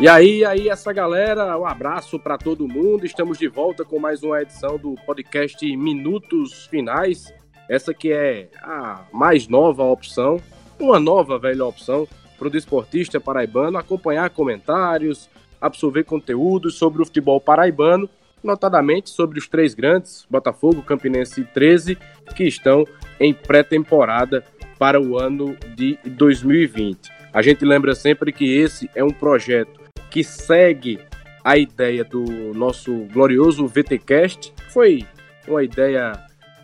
E aí, aí essa galera, um abraço para todo mundo. Estamos de volta com mais uma edição do podcast Minutos Finais. Essa que é a mais nova opção, uma nova velha opção para o desportista paraibano acompanhar comentários, absorver conteúdos sobre o futebol paraibano, notadamente sobre os três grandes, Botafogo, Campinense e 13, que estão em pré-temporada para o ano de 2020. A gente lembra sempre que esse é um projeto que segue a ideia do nosso glorioso VTcast. Foi uma ideia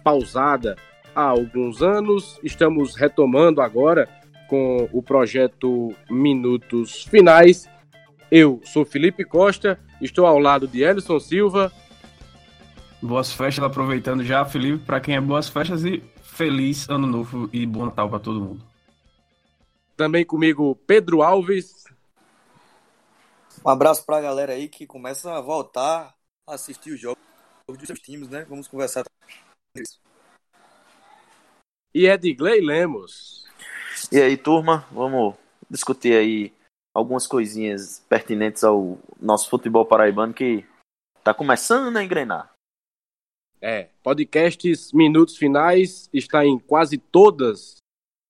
pausada há alguns anos. Estamos retomando agora com o projeto Minutos Finais. Eu sou Felipe Costa, estou ao lado de Elison Silva. Boas festas, aproveitando já, Felipe, para quem é boas festas e feliz ano novo e bom Natal para todo mundo. Também comigo Pedro Alves. Um abraço para a galera aí que começa a voltar a assistir os jogos dos seus times, né? Vamos conversar isso. E Edgley Lemos. E aí, turma, vamos discutir aí algumas coisinhas pertinentes ao nosso futebol paraibano que tá começando a engrenar. É, podcasts Minutos Finais está em quase todas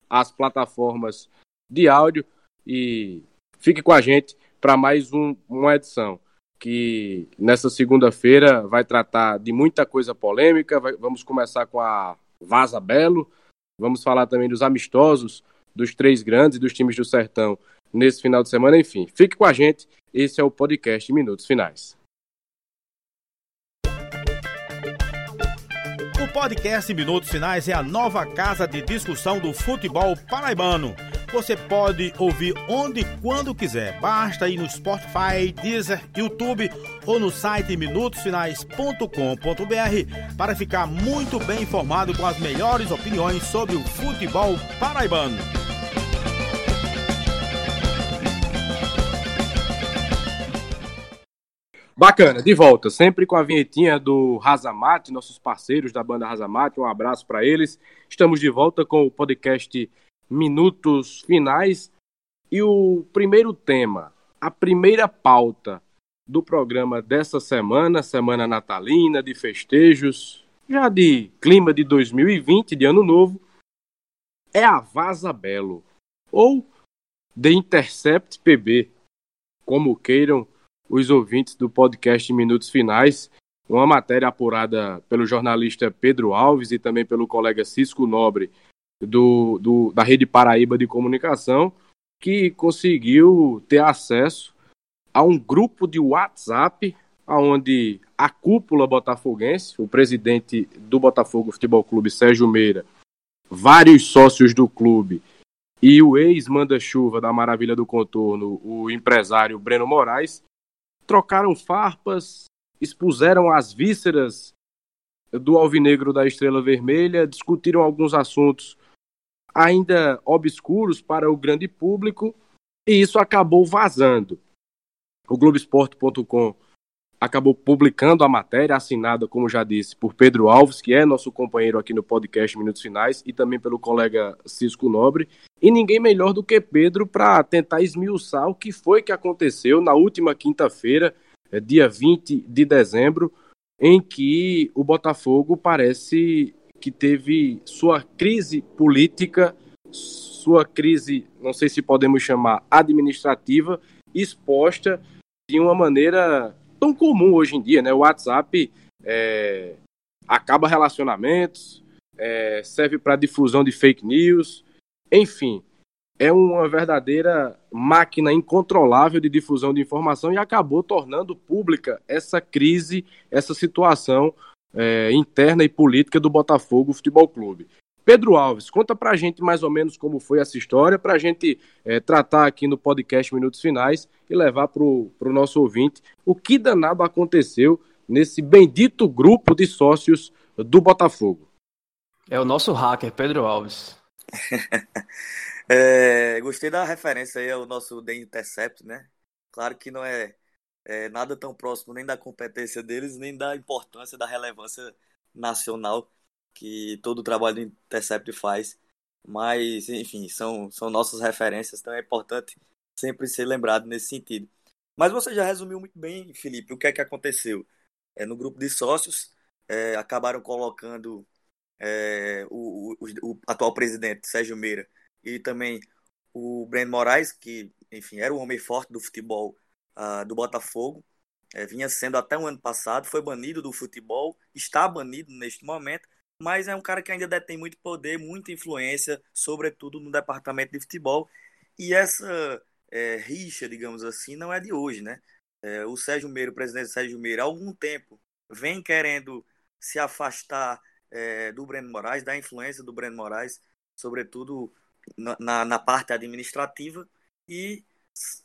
as plataformas de áudio e fique com a gente para mais um, uma edição que nessa segunda-feira vai tratar de muita coisa polêmica. Vai, vamos começar com a Vaza Belo, vamos falar também dos amistosos dos três grandes dos times do Sertão nesse final de semana. Enfim, fique com a gente. Esse é o podcast Minutos Finais. O podcast Minutos Finais é a nova casa de discussão do futebol paraibano você pode ouvir onde e quando quiser. Basta ir no Spotify, Deezer, YouTube ou no site minutosfinais.com.br para ficar muito bem informado com as melhores opiniões sobre o futebol paraibano. Bacana, de volta, sempre com a vinhetinha do Razamate, nossos parceiros da banda Razamate, um abraço para eles. Estamos de volta com o podcast minutos finais. E o primeiro tema, a primeira pauta do programa dessa semana, semana natalina, de festejos, já de clima de 2020, de ano novo, é a Vaza Belo, ou The Intercept PB, como queiram os ouvintes do podcast Minutos Finais, uma matéria apurada pelo jornalista Pedro Alves e também pelo colega Cisco Nobre do, do, da Rede Paraíba de Comunicação, que conseguiu ter acesso a um grupo de WhatsApp onde a cúpula botafoguense, o presidente do Botafogo Futebol Clube, Sérgio Meira, vários sócios do clube e o ex-manda-chuva da Maravilha do Contorno, o empresário Breno Moraes, trocaram farpas, expuseram as vísceras do alvinegro da Estrela Vermelha, discutiram alguns assuntos ainda obscuros para o grande público, e isso acabou vazando. O Globoesporte.com acabou publicando a matéria, assinada, como já disse, por Pedro Alves, que é nosso companheiro aqui no podcast Minutos Finais, e também pelo colega Cisco Nobre. E ninguém melhor do que Pedro para tentar esmiuçar o que foi que aconteceu na última quinta-feira, eh, dia 20 de dezembro, em que o Botafogo parece que teve sua crise política, sua crise, não sei se podemos chamar administrativa, exposta de uma maneira tão comum hoje em dia, né? O WhatsApp é, acaba relacionamentos, é, serve para difusão de fake news, enfim, é uma verdadeira máquina incontrolável de difusão de informação e acabou tornando pública essa crise, essa situação é, interna e política do Botafogo Futebol Clube. Pedro Alves, conta pra gente mais ou menos como foi essa história, pra gente é, tratar aqui no podcast Minutos Finais e levar pro, pro nosso ouvinte o que danado aconteceu nesse bendito grupo de sócios do Botafogo. É o nosso hacker, Pedro Alves. é, gostei da referência aí ao nosso The Intercept, né? Claro que não é é, nada tão próximo nem da competência deles, nem da importância, da relevância nacional que todo o trabalho do Intercept faz. Mas, enfim, são, são nossas referências, então é importante sempre ser lembrado nesse sentido. Mas você já resumiu muito bem, Felipe, o que é que aconteceu. É, no grupo de sócios, é, acabaram colocando é, o, o, o, atual presidente, Sérgio Meira, e também o Breno Moraes, que, enfim, era o homem forte do futebol uh, do Botafogo, é, vinha sendo até o ano passado, foi banido do futebol, está banido neste momento, mas é um cara que ainda detém muito poder, muita influência, sobretudo no departamento de futebol. E essa é, rixa, digamos assim, não é de hoje, né? É, o Sérgio Meira, o presidente Sérgio Meira, há algum tempo vem querendo se afastar é, do Breno Moraes, da influência do Breno Moraes, sobretudo na, na, na parte administrativa, e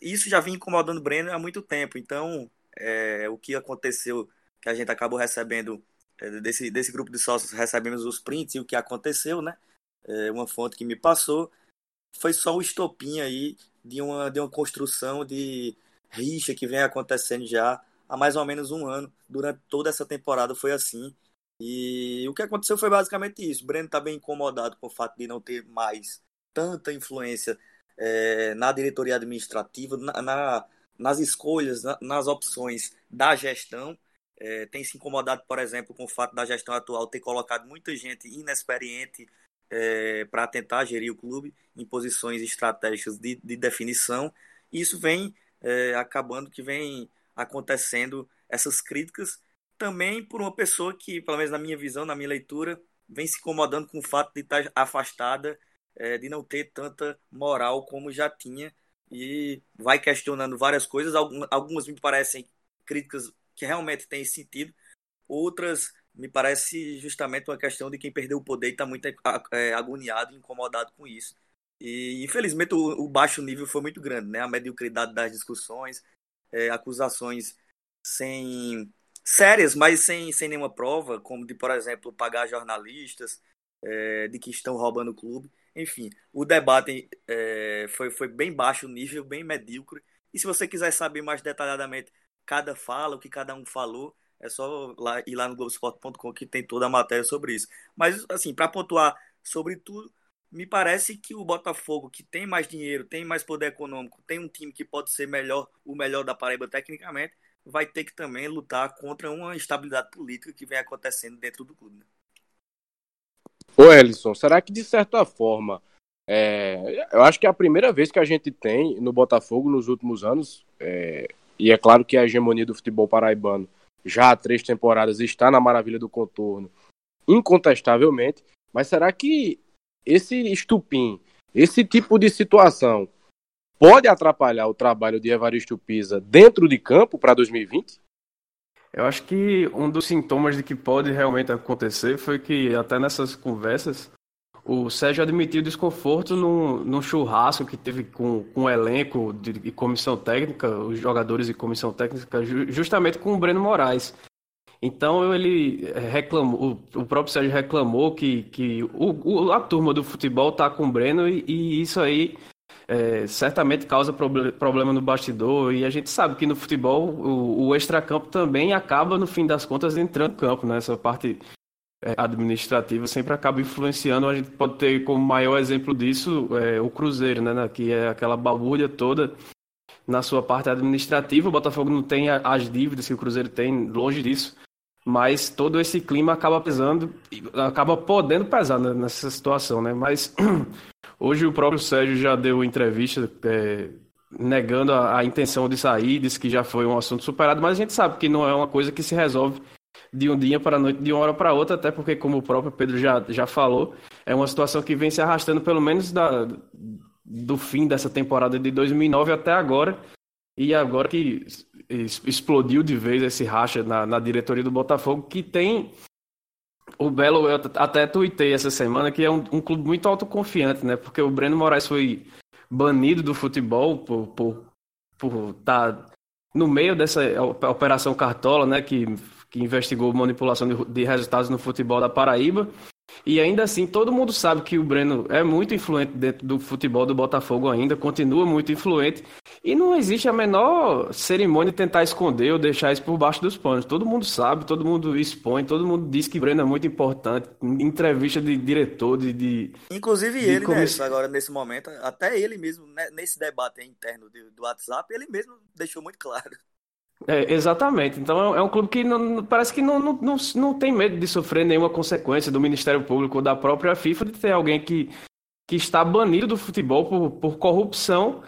isso já vinha incomodando o Breno há muito tempo. Então, é, o que aconteceu, que a gente acabou recebendo é, desse, desse grupo de sócios, recebemos os prints e o que aconteceu, né? É, uma fonte que me passou, foi só o estopim aí de uma, de uma construção de rixa que vem acontecendo já há mais ou menos um ano. Durante toda essa temporada foi assim. E o que aconteceu foi basicamente isso. O Breno está bem incomodado com o fato de não ter mais tanta influência é, na diretoria administrativa, na, na nas escolhas, na, nas opções da gestão. É, tem se incomodado, por exemplo, com o fato da gestão atual ter colocado muita gente inexperiente é, para tentar gerir o clube em posições estratégicas de, de definição. E isso vem é, acabando que vem acontecendo essas críticas também por uma pessoa que, pelo menos na minha visão, na minha leitura, vem se incomodando com o fato de estar afastada, é, de não ter tanta moral como já tinha e vai questionando várias coisas. Algumas me parecem críticas que realmente têm sentido, outras me parece justamente uma questão de quem perdeu o poder e está muito é, agoniado, incomodado com isso. E infelizmente o, o, baixo nível foi muito grande, né? A mediocridade das discussões, é, acusações sem sérias, mas sem, sem nenhuma prova, como de, por exemplo, pagar jornalistas é, de que estão roubando o clube. Enfim, o debate é, foi, foi bem baixo nível, bem medíocre. E se você quiser saber mais detalhadamente cada fala, o que cada um falou, é só lá, ir lá no Globoesporte.com que tem toda a matéria sobre isso. Mas, assim, para pontuar sobre tudo, me parece que o Botafogo, que tem mais dinheiro, tem mais poder econômico, tem um time que pode ser melhor, o melhor da Paraíba tecnicamente, vai ter que também lutar contra uma instabilidade política que vem acontecendo dentro do clube. Né? Ô Ellison, será que de certa forma, é, eu acho que é a primeira vez que a gente tem no Botafogo nos últimos anos, é, e é claro que a hegemonia do futebol paraibano já há três temporadas está na maravilha do contorno, incontestavelmente, mas será que esse estupim, esse tipo de situação pode atrapalhar o trabalho de Evaristo Pisa dentro de campo para 2020? Eu acho que um dos sintomas de que pode realmente acontecer foi que até nessas conversas o Sérgio admitiu desconforto num, num churrasco que teve com, com o elenco de, de comissão técnica, os jogadores de comissão técnica, justamente com o Breno Moraes. Então ele reclamou, o próprio Sérgio reclamou que, que o, a turma do futebol tá com o Breno e, e isso aí é, certamente causa problema no bastidor e a gente sabe que no futebol o, o extracampo também acaba no fim das contas entrando no campo, né? Essa parte é, administrativa sempre acaba influenciando. A gente pode ter como maior exemplo disso é, o Cruzeiro, né? Que é aquela balbúrdia toda na sua parte administrativa. O Botafogo não tem as dívidas que o Cruzeiro tem, longe disso mas todo esse clima acaba pesando, acaba podendo pesar nessa situação, né? Mas hoje o próprio Sérgio já deu entrevista é, negando a, a, intenção de sair, disse que já foi um assunto superado, mas a gente sabe que não é uma coisa que se resolve de um dia para a noite, de uma hora para outra, até porque, como o próprio Pedro já, já falou, é uma situação que vem se arrastando pelo menos da, do fim dessa temporada de 2009 até agora, e agora que explodiu de vez esse racha na, na diretoria do Botafogo, que tem o Belo, eu até tuitei essa semana que é um, um, clube muito autoconfiante, né? Porque o Breno Moraes foi banido do futebol por por, por estar tá no meio dessa operação Cartola, né? Que, que investigou manipulação de, de resultados no futebol da Paraíba. E ainda assim, todo mundo sabe que o Breno é muito influente dentro do futebol do Botafogo ainda, continua muito influente. E não existe a menor cerimônia de tentar esconder ou deixar isso por baixo dos panos. Todo mundo sabe, todo mundo expõe, todo mundo diz que Breno é muito importante. Em entrevista de diretor, de. de Inclusive de ele, né, agora nesse momento, até ele mesmo, né, nesse debate interno do WhatsApp, ele mesmo deixou muito claro. É, exatamente. Então é um clube que não, parece que não, não, não, tem medo de sofrer nenhuma consequência do Ministério Público ou da própria FIFA de ter alguém que, que está banido do futebol por, por corrupção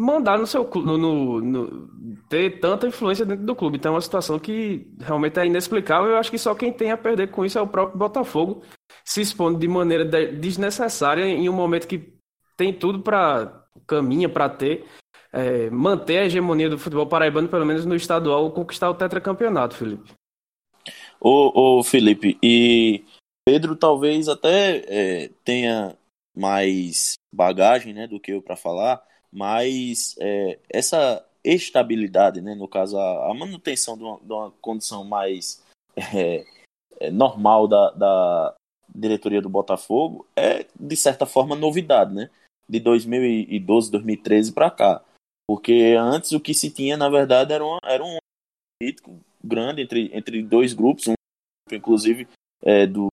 mandar no seu no, no, no, ter tanta influência dentro do clube. Então é uma situação que realmente é inexplicável. Eu acho que só quem tem a perder com isso é o próprio Botafogo, se expondo de maneira desnecessária em um momento que tem tudo para caminha para ter é, manter a hegemonia do futebol paraibano, pelo menos no estadual, conquistar o tetracampeonato, Felipe. Ô, ô Felipe, e Pedro talvez até é, tenha mais bagagem né, do que eu para falar, mas é, essa estabilidade, né, no caso a, a manutenção de uma, de uma, condição mais é, é normal da, da diretoria do Botafogo é de certa forma novidade, né? De 2012, 2013 para cá. Porque antes o que se tinha, na verdade, era, uma, era um político grande entre, entre dois grupos, um inclusive é, do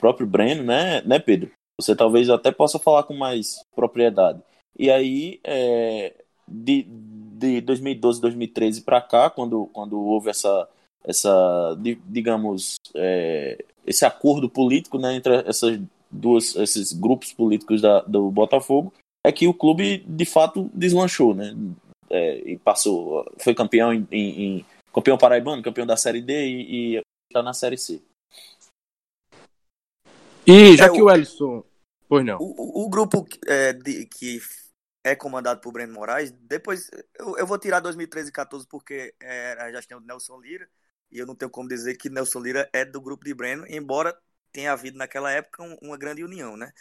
próprio Breno, né, né, Pedro? Você talvez até possa falar com mais propriedade. E aí, é, de, de 2012, 2013 para cá, quando, quando houve essa, essa digamos, é, esse acordo político né, entre essas duas, esses grupos políticos da, do Botafogo, é que o clube de fato deslanchou, né? É, e passou, foi campeão em, em, em, campeão paraibano, campeão da série D e, está na série C. E já é, que o Ellison, pois não. O, o grupo é, de, que é comandado por Breno Moraes, depois eu, eu vou tirar 2013 e 14 porque é, já tem o Nelson Lira e eu não tenho como dizer que Nelson Lira é do grupo de Breno, embora tenha havido naquela época uma grande união, né?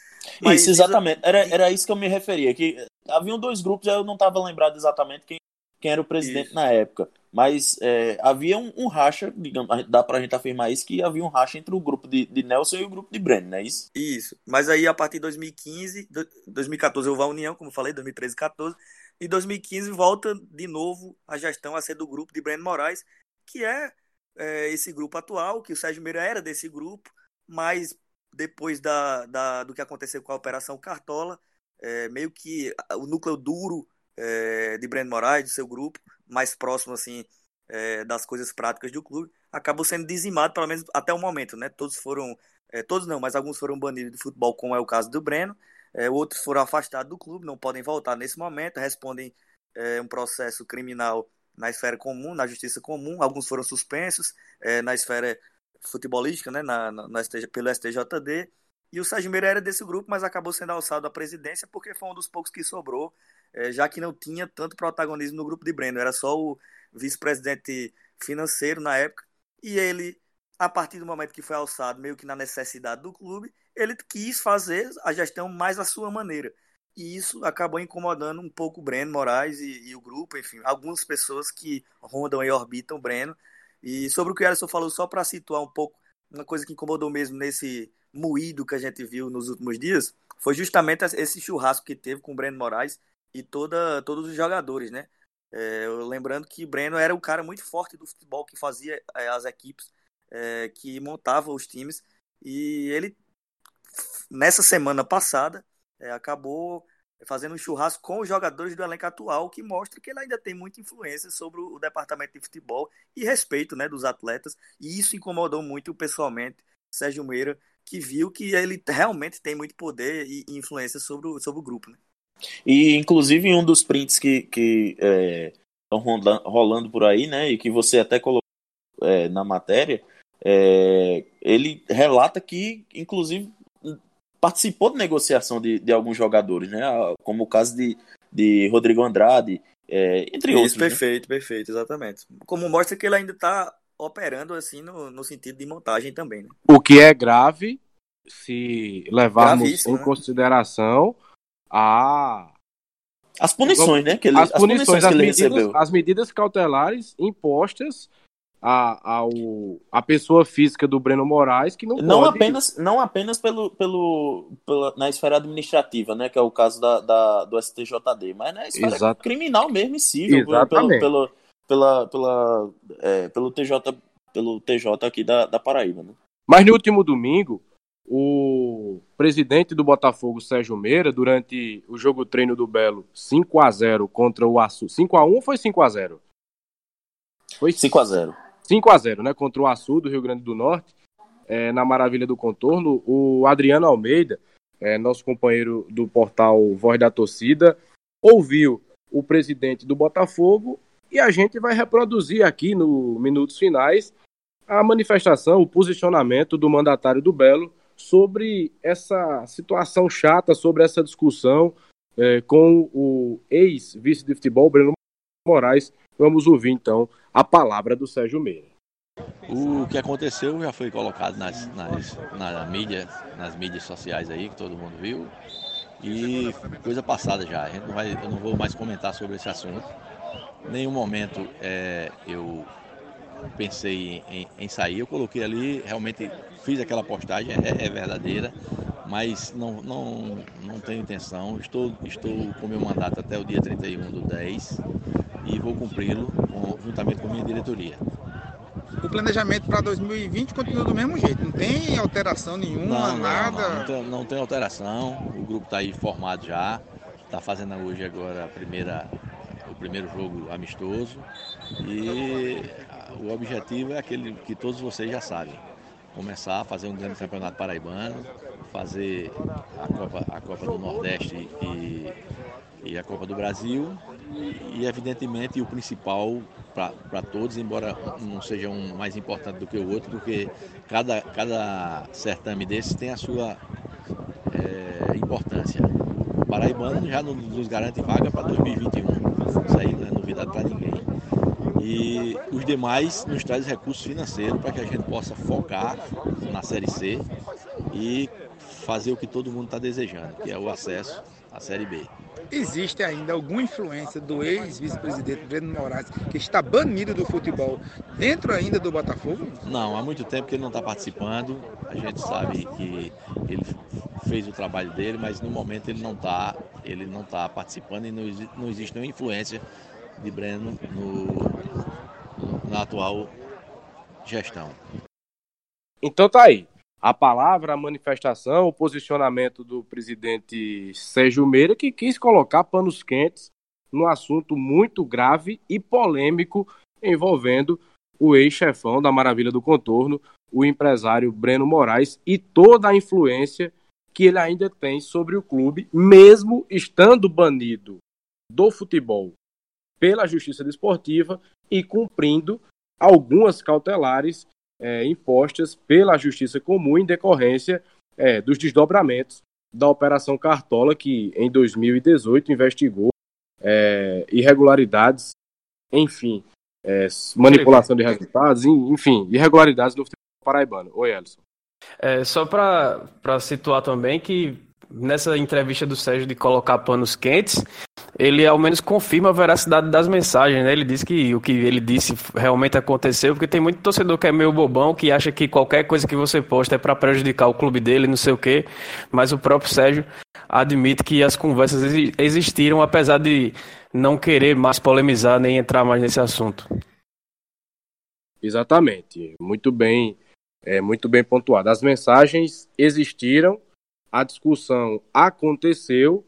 Mas isso, exatamente. Era, era isso que eu me referia, que haviam dois grupos, eu não estava lembrado exatamente quem, quem era o presidente isso. na época. Mas é, havia um, um, racha, digamos, dá pra gente afirmar isso, que havia um racha entre o grupo de, de Nelson e o grupo de Breno, não é isso? Isso. Mas aí, a partir de 2015, 2014 houve a união, como falei, 2013 e 14, e 2015 volta de novo a gestão a ser do grupo de Breno Moraes, que é, é esse grupo atual, que o Sérgio Meira era desse grupo, mas depois da, da, do que aconteceu com a Operação Cartola, é, meio que o núcleo duro é, de Breno Moraes, do seu grupo, mais próximo assim é, das coisas práticas do clube, acabou sendo dizimado, pelo menos até o momento, né? Todos foram, é, todos não, mas alguns foram banidos do futebol, como é o caso do Breno, é, outros foram afastados do clube, não podem voltar nesse momento, respondem é, um processo criminal na esfera comum, na justiça comum, alguns foram suspensos na esfera futebolística, né, na, na, STJ, pelo STJD. E o Sérgio Meira era desse grupo, mas acabou sendo alçado à presidência porque foi um dos poucos que sobrou, é, já que não tinha tanto protagonismo no grupo de Breno, era só o vice-presidente financeiro na época. E ele, a partir do momento que foi alçado, meio que na necessidade do clube, ele quis fazer a gestão mais à sua maneira. E isso acabou incomodando um pouco o Breno Moraes e, e o grupo, enfim, algumas pessoas que rondam e orbitam o Breno e sobre o que o Alisson falou, só para situar um pouco, uma coisa que incomodou mesmo nesse moído que a gente viu nos últimos dias, foi justamente esse churrasco que teve com o Breno Moraes e toda, todos os jogadores, né? É, lembrando que o Breno era um cara muito forte do futebol, que fazia é, as equipes, é, que montava os times, e ele, nessa semana passada, é, acabou fazendo um churrasco com os jogadores do elenco atual, que mostra que ele ainda tem muita influência sobre o departamento de futebol e respeito né, dos atletas. E isso incomodou muito pessoalmente Sérgio Meira, que viu que ele realmente tem muito poder e influência sobre o, sobre o grupo. Né? E inclusive um dos prints que, que estão é, rolando, por aí, né, e que você até colocou é, na matéria, é, ele relata que, inclusive, participou de negociação de, de alguns jogadores, né? Como o caso de, de Rodrigo Andrade, é, entre Isso, outros. Né? Perfeito, né? perfeito, exatamente. Como mostra que ele ainda está operando assim no, no sentido de montagem também. Né? O que é grave se levarmos em né? consideração a as punições, né? Que ele, as, punições, as, punições as, medidas, as medidas cautelares impostas a, ao, a pessoa física do Breno Moraes que não, não pode... apenas não apenas pelo, pelo pela, na esfera administrativa né que é o caso da, da do STJD mas na esfera Exato. criminal mesmo e civil Exatamente. pelo, pela, pela, é, pelo TJ pelo TJ aqui da, da Paraíba né? mas no último domingo o presidente do Botafogo Sérgio Meira durante o jogo treino do Belo 5 a 0 contra o Açu 5 a 1 ou foi 5 a 0 foi 5 a 0 5 a 0 né, contra o Açu do Rio Grande do Norte, é, na Maravilha do Contorno. O Adriano Almeida, é, nosso companheiro do portal Voz da Torcida, ouviu o presidente do Botafogo e a gente vai reproduzir aqui no Minutos Finais a manifestação, o posicionamento do mandatário do Belo sobre essa situação chata, sobre essa discussão é, com o ex-vice de futebol, Breno Moraes. Vamos ouvir então a palavra do Sérgio Meira. O que aconteceu já foi colocado nas, nas, na mídia, nas mídias sociais aí, que todo mundo viu. E coisa passada já. Não vai, eu não vou mais comentar sobre esse assunto. Em nenhum momento é, eu pensei em, em, sair. Eu coloquei ali, realmente fiz aquela postagem, é, é, verdadeira, mas não, não, não tenho intenção. Estou, estou com meu mandato até o dia 31 do 10 e vou cumpri-lo juntamente com a minha diretoria. O planejamento para 2020 continua do mesmo jeito, não tem alteração nenhuma, não, nada? Não, não, tem, não tem alteração, o grupo está aí formado já, está fazendo hoje agora a primeira, o primeiro jogo amistoso e o objetivo é aquele que todos vocês já sabem, começar a fazer um grande campeonato paraibano, fazer a Copa, a Copa do Nordeste e e a Copa do Brasil. E, evidentemente, o principal para todos, embora não seja um mais importante do que o outro, porque cada, cada certame desses tem a sua é, importância. O Paraibano já nos garante vaga para 2021. Isso aí não é novidade para ninguém. E os demais nos traz recursos financeiros para que a gente possa focar na Série C e fazer o que todo mundo está desejando, que é o acesso à Série B existe ainda alguma influência do ex-vice-presidente Breno Moraes, que está banido do futebol, dentro ainda do Botafogo? Não, há muito tempo que ele não está participando. A gente sabe que ele fez o trabalho dele, mas no momento ele não está ele não tá participando e não, não existe nenhuma influência de Breno no, na atual gestão. Então tá aí a palavra, a manifestação, o posicionamento do presidente Sérgio Meira, que quis colocar panos quentes no assunto muito grave e polêmico envolvendo o ex-chefão da Maravilha do Contorno, o empresário Breno Moraes, e toda a influência que ele ainda tem sobre o clube, mesmo estando banido do futebol pela Justiça Desportiva e cumprindo algumas cautelares é, impostas pela Justiça Comum em decorrência é, dos desdobramentos da Operação Cartola, que em 2018 investigou é, irregularidades, enfim, é, manipulação de resultados, enfim, irregularidades no futebol paraibano. Oi, Elson. É, só para situar também que nessa entrevista do Sérgio de colocar panos quentes, ele ao menos confirma a veracidade das mensagens, né? Ele disse que o que ele disse realmente aconteceu, porque tem muito torcedor que é meio bobão, que acha que qualquer coisa que você posta é para prejudicar o clube dele, não sei o quê, mas o próprio Sérgio admite que as conversas existiram, apesar de não querer mais polemizar nem entrar mais nesse assunto. Exatamente, muito bem, é, muito bem pontuado. As mensagens existiram, a discussão aconteceu,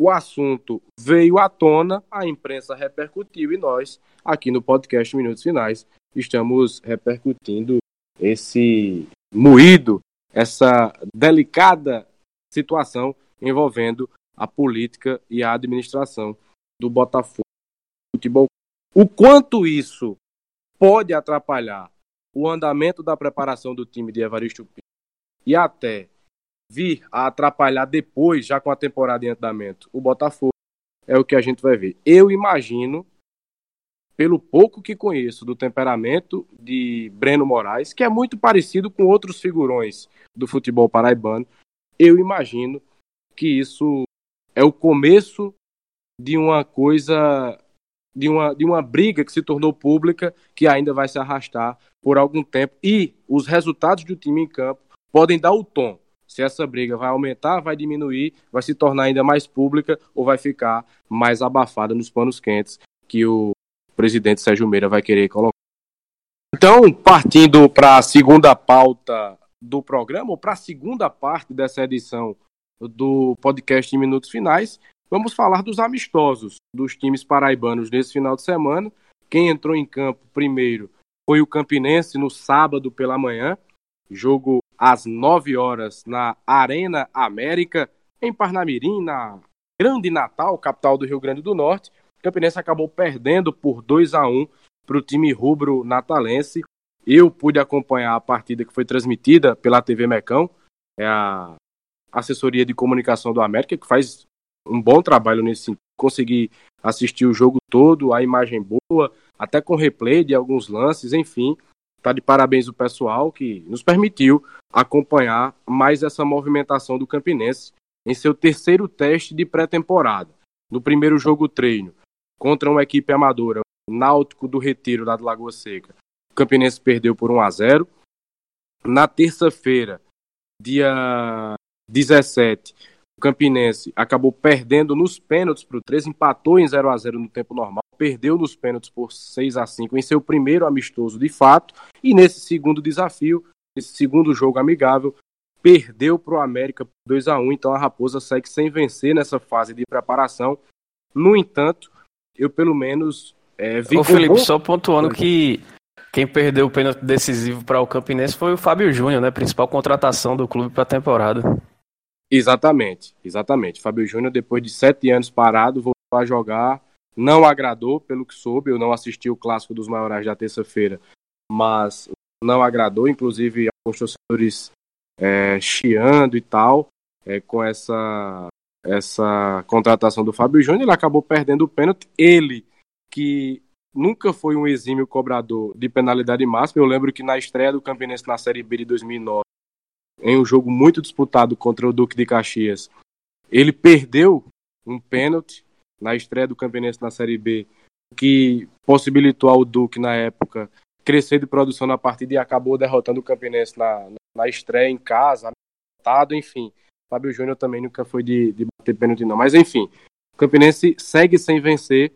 o assunto veio à tona, a imprensa repercutiu e nós, aqui no podcast Minutos Finais, estamos repercutindo esse moído, essa delicada situação envolvendo a política e a administração do Botafogo Futebol. O quanto isso pode atrapalhar o andamento da preparação do time de Evaristo Pinto e até vir a atrapalhar depois, já com a temporada em andamento, o Botafogo, é o que a gente vai ver. Eu imagino, pelo pouco que conheço do temperamento de Breno Moraes, que é muito parecido com outros figurões do futebol paraibano, eu imagino que isso é o começo de uma coisa de uma, de uma briga que se tornou pública, que ainda vai se arrastar por algum tempo. E os resultados do time em campo podem dar o tom. Se essa briga vai aumentar, vai diminuir, vai se tornar ainda mais pública ou vai ficar mais abafada nos panos quentes que o presidente Sérgio Meira vai querer colocar. Então, partindo para a segunda pauta do programa, ou para a segunda parte dessa edição do podcast em Minutos Finais, vamos falar dos amistosos dos times paraibanos nesse final de semana. Quem entrou em campo primeiro foi o Campinense no sábado pela manhã, jogo às 9 horas na Arena América, em Parnamirim, na Grande Natal, capital do Rio Grande do Norte. O Campinense acabou perdendo por 2 a 1 para o time rubro natalense. Eu pude acompanhar a partida que foi transmitida pela TV Mecão, é a assessoria de comunicação do América, que faz um bom trabalho nesse sentido. Consegui assistir o jogo todo, a imagem boa, até com replay de alguns lances, enfim. Tá de parabéns o pessoal que nos permitiu acompanhar mais essa movimentação do Campinense em seu terceiro teste de pré-temporada. No primeiro jogo treino, contra uma equipe amadora, Náutico do Retiro, lá do Lagoa Seca, o Campinense perdeu por 1 a 0 Na terça-feira, dia 17, o Campinense acabou perdendo nos pênaltis para o 13, empatou em 0 a 0 no tempo normal, perdeu nos pênaltis por 6 a 5 em seu primeiro amistoso de fato, e nesse segundo desafio, nesse segundo jogo amigável, perdeu para o América por 2 a 1 então a Raposa segue sem vencer nessa fase de preparação. No entanto, eu pelo menos é, vi. Ô, Felipe, bom... só pontuando que quem perdeu o pênalti decisivo para o Campinense foi o Fábio Júnior, né? Principal contratação do clube para a temporada. Exatamente, exatamente. Fábio Júnior, depois de sete anos parado, voltou a jogar. Não agradou, pelo que soube. Eu não assisti o clássico dos maiorais da terça-feira, mas não agradou. Inclusive, alguns torcedores é, chiando e tal, é, com essa, essa contratação do Fábio Júnior. Ele acabou perdendo o pênalti. Ele, que nunca foi um exímio cobrador de penalidade máxima. Eu lembro que na estreia do Campinense na Série B de 2009, em um jogo muito disputado contra o Duque de Caxias. Ele perdeu um pênalti na estreia do Campinense na Série B, que possibilitou ao Duque, na época, crescer de produção na partida e acabou derrotando o Campinense na, na estreia em casa, apertado, enfim. Fábio Júnior também nunca foi de, de bater pênalti, não. Mas, enfim, o Campinense segue sem vencer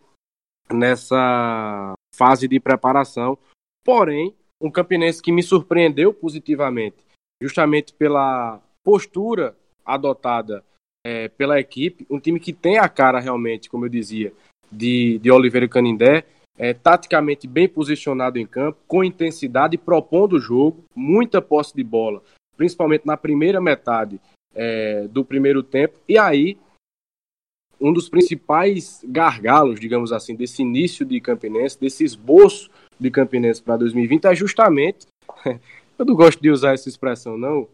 nessa fase de preparação. Porém, um Campinense que me surpreendeu positivamente justamente pela postura adotada é, pela equipe, um time que tem a cara realmente, como eu dizia, de, de Oliveira Canindé, é, taticamente bem posicionado em campo, com intensidade, propondo o jogo, muita posse de bola, principalmente na primeira metade é, do primeiro tempo, e aí um dos principais gargalos, digamos assim, desse início de Campinense, desse esboço de Campinense para 2020 é justamente Eu não gosto de usar essa expressão, não.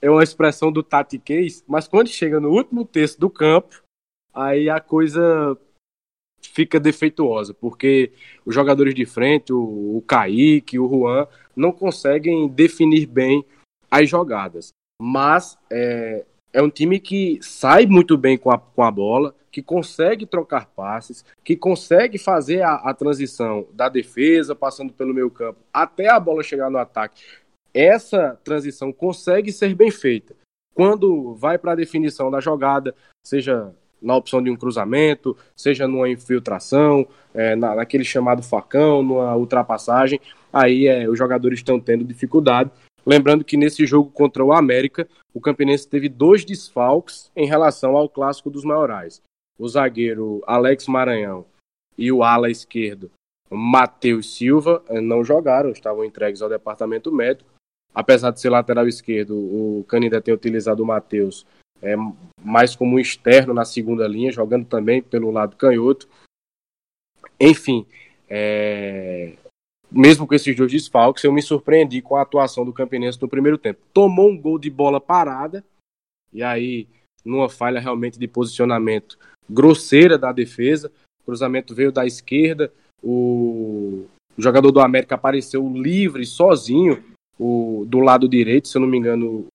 É uma expressão do tatiquês, mas quando chega no último terço do campo, aí a coisa fica defeituosa, porque os jogadores de frente, o, o Kaique, o Juan, não conseguem definir bem as jogadas. Mas é, é um time que sai muito bem com a, com a bola, que consegue trocar passes, que consegue fazer a, a transição da defesa, passando pelo meio campo, até a bola chegar no ataque. Essa transição consegue ser bem feita. Quando vai para a definição da jogada, seja na opção de um cruzamento, seja numa infiltração, é, na, naquele chamado facão, numa ultrapassagem, aí é, os jogadores estão tendo dificuldade. Lembrando que nesse jogo contra o América, o Campinense teve dois desfalques em relação ao clássico dos maiorais o zagueiro Alex Maranhão e o ala esquerdo Matheus Silva eh, não jogaram, estavam entregues ao departamento médico. Apesar de ser lateral esquerdo, o Canindé tem utilizado o Matheus é, mais como externo na segunda linha, jogando também pelo lado canhoto. Enfim, é... mesmo com esses dois desfalques, eu me surpreendi com a atuação do Campinense no primeiro tempo. Tomou um gol de bola parada, e aí, numa falha realmente de posicionamento, grosseira da defesa. O cruzamento veio da esquerda, o jogador do América apareceu livre, sozinho, o, do lado direito, se eu não me engano,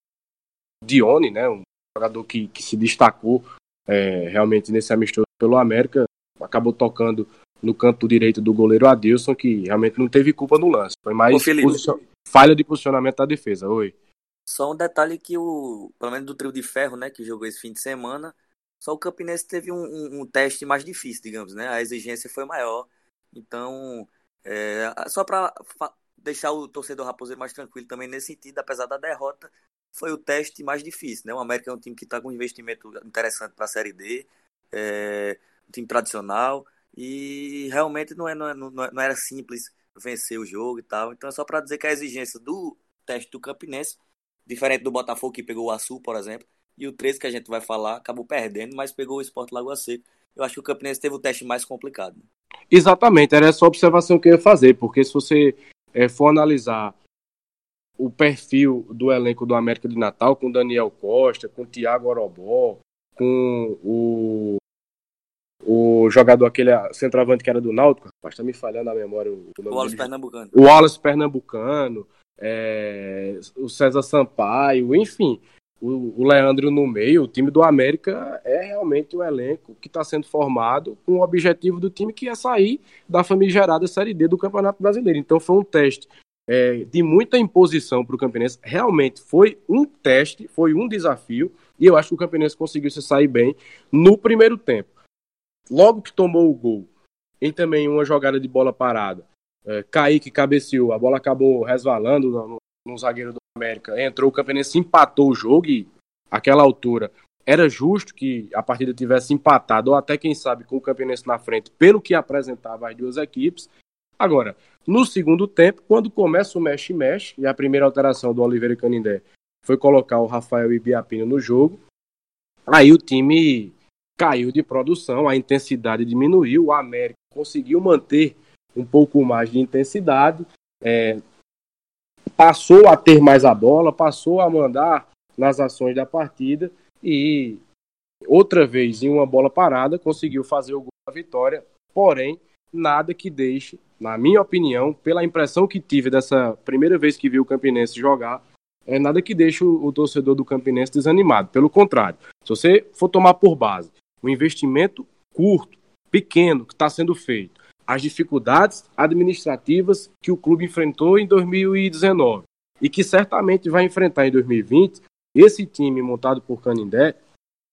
Dione, né? Um jogador que, que se destacou é, realmente nesse amistoso pelo América, acabou tocando no canto direito do goleiro Adilson, que realmente não teve culpa no lance. Foi mais Ô, Felipe. posicion- falha de posicionamento da defesa. Oi. Só um detalhe que o, pelo menos do trio de ferro, né, que jogou esse fim de semana, só o Campinense teve um, um- um teste mais difícil, digamos, né? A exigência foi maior. Então, é, só para deixar o torcedor raposeiro mais tranquilo também nesse sentido, apesar da derrota, foi o teste mais difícil, né? O América é um time que está com um investimento interessante para a Série D, é, um time tradicional e realmente não, é, não, é- não é- não era simples vencer o jogo e tal. Então é só para dizer que a exigência do teste do Campinense Diferente do Botafogo que pegou o Açu, por exemplo, e o 13 que a gente vai falar acabou perdendo, mas pegou o Sport Lagoa Seca. Eu acho que o Campinense teve o teste mais complicado. Exatamente, era essa observação que eu ia fazer, porque se você eh, for analisar o perfil do elenco do América de Natal, com Daniel Costa, com Thiago Orobó, com o, o jogador, aquele centroavante que era do Náutico, rapaz, tá me falhando a memória. O, O Wallace dele. Pernambucano. o Wallace Pernambucano, é, o César Sampaio, enfim, o, Leandro no meio, o time do América é realmente um elenco que está sendo formado com o objetivo do time que é sair da famigerada Série D do Campeonato Brasileiro. Então foi um teste é, de muita imposição para o Campinense. Realmente foi um teste, foi um desafio, e eu acho que o Campinense conseguiu se sair bem no primeiro tempo. Logo que tomou o gol, em também uma jogada de bola parada, é, Kaique cabeceou, a bola acabou resvalando no, zagueiro do América. Entrou, o Campinense empatou o jogo e, àquela altura, era justo que a partida tivesse empatado, ou até, quem sabe, com o Campinense na frente, pelo que apresentava as duas equipes. Agora, no segundo tempo, quando começa o mexe-mexe, e a primeira alteração do Oliveira Canindé foi colocar o Rafael Ibiapino no jogo, aí o time caiu de produção, a intensidade diminuiu, o América conseguiu manter um pouco mais de intensidade, é, passou a ter mais a bola, passou a mandar nas ações da partida e outra vez em uma bola parada conseguiu fazer o gol da vitória, porém nada que deixe, na minha opinião, pela impressão que tive dessa primeira vez que vi o Campinense jogar, é nada que deixe o, o torcedor do Campinense desanimado. Pelo contrário, se você for tomar por base um investimento curto, pequeno que está sendo feito, as dificuldades administrativas que o clube enfrentou em 2019 e que certamente vai enfrentar em 2020, esse time montado por Canindé,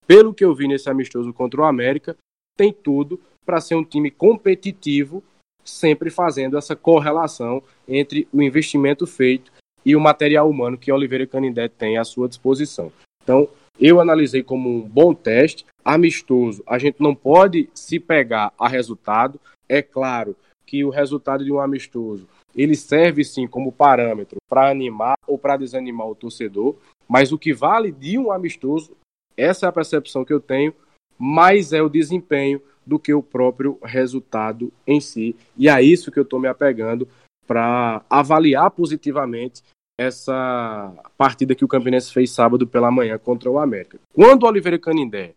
pelo que eu vi nesse amistoso contra o América, tem tudo para ser um time competitivo, sempre fazendo essa correlação entre o investimento feito e o material humano que Oliveira Canindé tem à sua disposição. Então, eu analisei como um bom teste, amistoso. A gente não pode se pegar a resultado. É claro que o resultado de um amistoso ele serve sim como parâmetro para animar ou para desanimar o torcedor, mas o que vale de um amistoso, essa é a percepção que eu tenho, mais é o desempenho do que o próprio resultado em si. E é isso que eu estou me apegando para avaliar positivamente essa partida que o Campinense fez sábado pela manhã contra o América. Quando o Oliveira Canindé,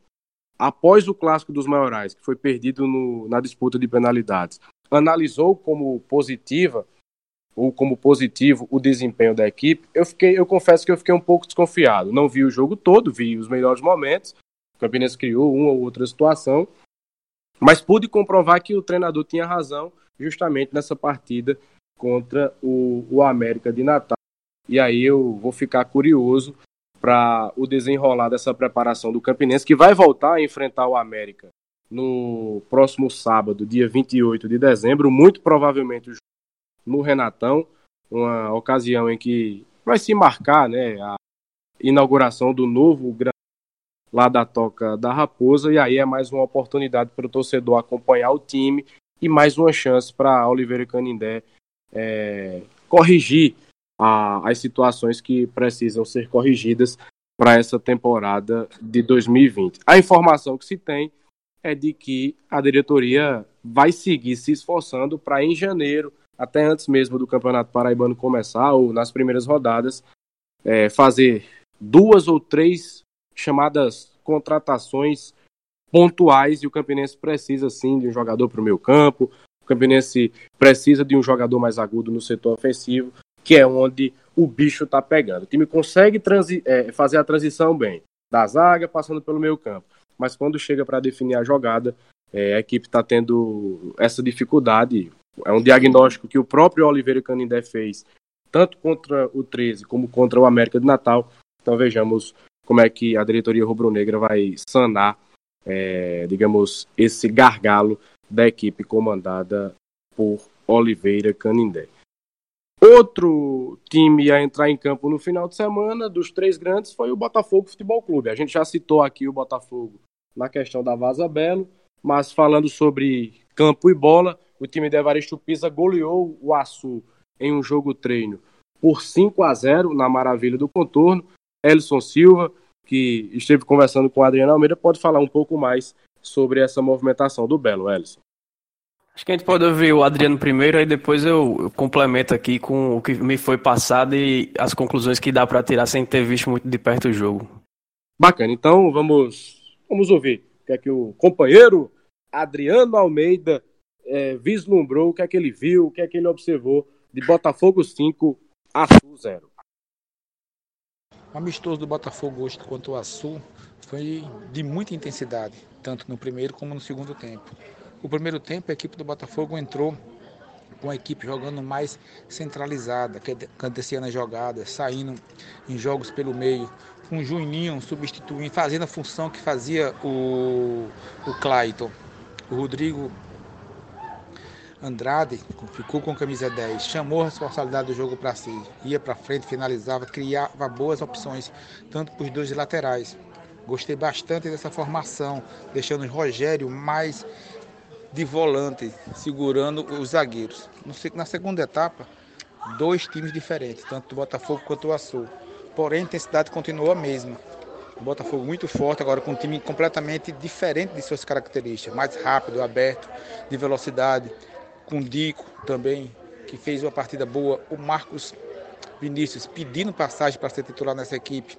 após o clássico dos maiorais, que foi perdido no, na disputa de penalidades, analisou como positiva ou como positivo o desempenho da equipe, eu fiquei, eu confesso que eu fiquei um pouco desconfiado. Não vi o jogo todo, vi os melhores momentos. O Campinense criou uma ou outra situação, mas pude comprovar que o treinador tinha razão justamente nessa partida contra o, o América de Natal. E aí eu vou ficar curioso para o desenrolar dessa preparação do Campinense, que vai voltar a enfrentar o América no próximo sábado, dia 28 de dezembro, muito provavelmente no Renatão, uma ocasião em que vai se marcar né, a inauguração do novo Gran lá da Toca da Raposa, e aí é mais uma oportunidade para o torcedor acompanhar o time e mais uma chance para Oliveira Canindé é, corrigir a, as situações que precisam ser corrigidas para essa temporada de 2020. A informação que se tem é de que a diretoria vai seguir se esforçando para em janeiro, até antes mesmo do Campeonato Paraibano começar, ou nas primeiras rodadas, é, fazer duas ou três chamadas contratações pontuais e o Campinense precisa sim de um jogador para o meio campo, o Campinense precisa de um jogador mais agudo no setor ofensivo, que é onde o bicho está pegando. O time consegue é, fazer a transição bem, da zaga passando pelo meio campo, mas quando chega para definir a jogada, É, a equipe está tendo essa dificuldade. É um diagnóstico que o próprio Oliveira Canindé fez, tanto contra o 13 como contra o América de Natal. Então vejamos como é que a diretoria rubro-negra vai sanar, é, digamos, esse gargalo da equipe comandada por Oliveira Canindé. Outro time a entrar em campo no final de semana, dos três grandes, foi o Botafogo Futebol Clube. A gente já citou aqui o Botafogo na questão da Vaza Belo, mas falando sobre campo e bola, o time de Evaristo Pisa goleou o Açu em um jogo treino por 5 a 0 na Maravilha do Contorno. Elson Silva, que esteve conversando com o Adriano Almeida, pode falar um pouco mais sobre essa movimentação do Belo, Elson. Acho que a gente pode ouvir o Adriano primeiro, aí depois eu, eu complemento aqui com o que me foi passado e as conclusões que dá para tirar sem ter visto muito de perto o jogo. Bacana, então vamos, vamos ouvir o que é que o companheiro Adriano Almeida é, vislumbrou, o que é que ele viu, o que é que ele observou de Botafogo 5, Açu 0. O amistoso do Botafogo hoje contra o Açu foi de muita intensidade, tanto no primeiro como no segundo tempo. O primeiro tempo a equipe do Botafogo entrou com a equipe jogando mais centralizada, que acontecia nas jogadas, saindo em jogos pelo meio, com o Juninho substituindo, fazendo a função que fazia o, o Clayton. O Rodrigo Andrade ficou com camisa 10, chamou a responsabilidade do jogo para si, ia para frente, finalizava, criava boas opções, tanto para os dois laterais. Gostei bastante dessa formação, deixando o Rogério mais de volante, segurando os zagueiros. Na segunda etapa, dois times diferentes, tanto do Botafogo quanto do Açul. Porém, a intensidade continuou a mesma. O Botafogo muito forte, agora com um time completamente diferente de suas características, mais rápido, aberto, de velocidade, com Dico também, que fez uma partida boa, o Marcos Vinícius pedindo passagem para ser titular nessa equipe.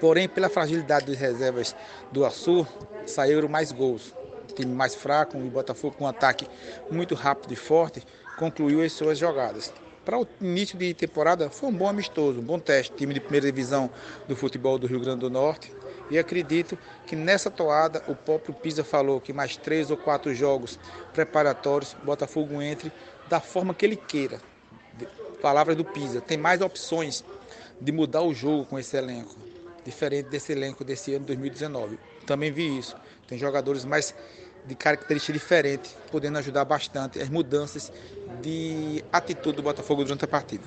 Porém, pela fragilidade das reservas do Açul, saíram mais gols time mais fraco, o Botafogo com um ataque muito rápido e forte, concluiu as suas jogadas. Para o início de temporada, foi um bom amistoso, um bom teste, time de primeira divisão do futebol do Rio Grande do Norte. E acredito que nessa toada, o próprio Pisa falou que mais três ou quatro jogos preparatórios, o Botafogo entre da forma que ele queira. Palavras do Pisa, tem mais opções de mudar o jogo com esse elenco, diferente desse elenco desse ano 2019. Também vi isso. Tem jogadores mais de característica diferente, podendo ajudar bastante as mudanças de atitude do Botafogo durante a partida.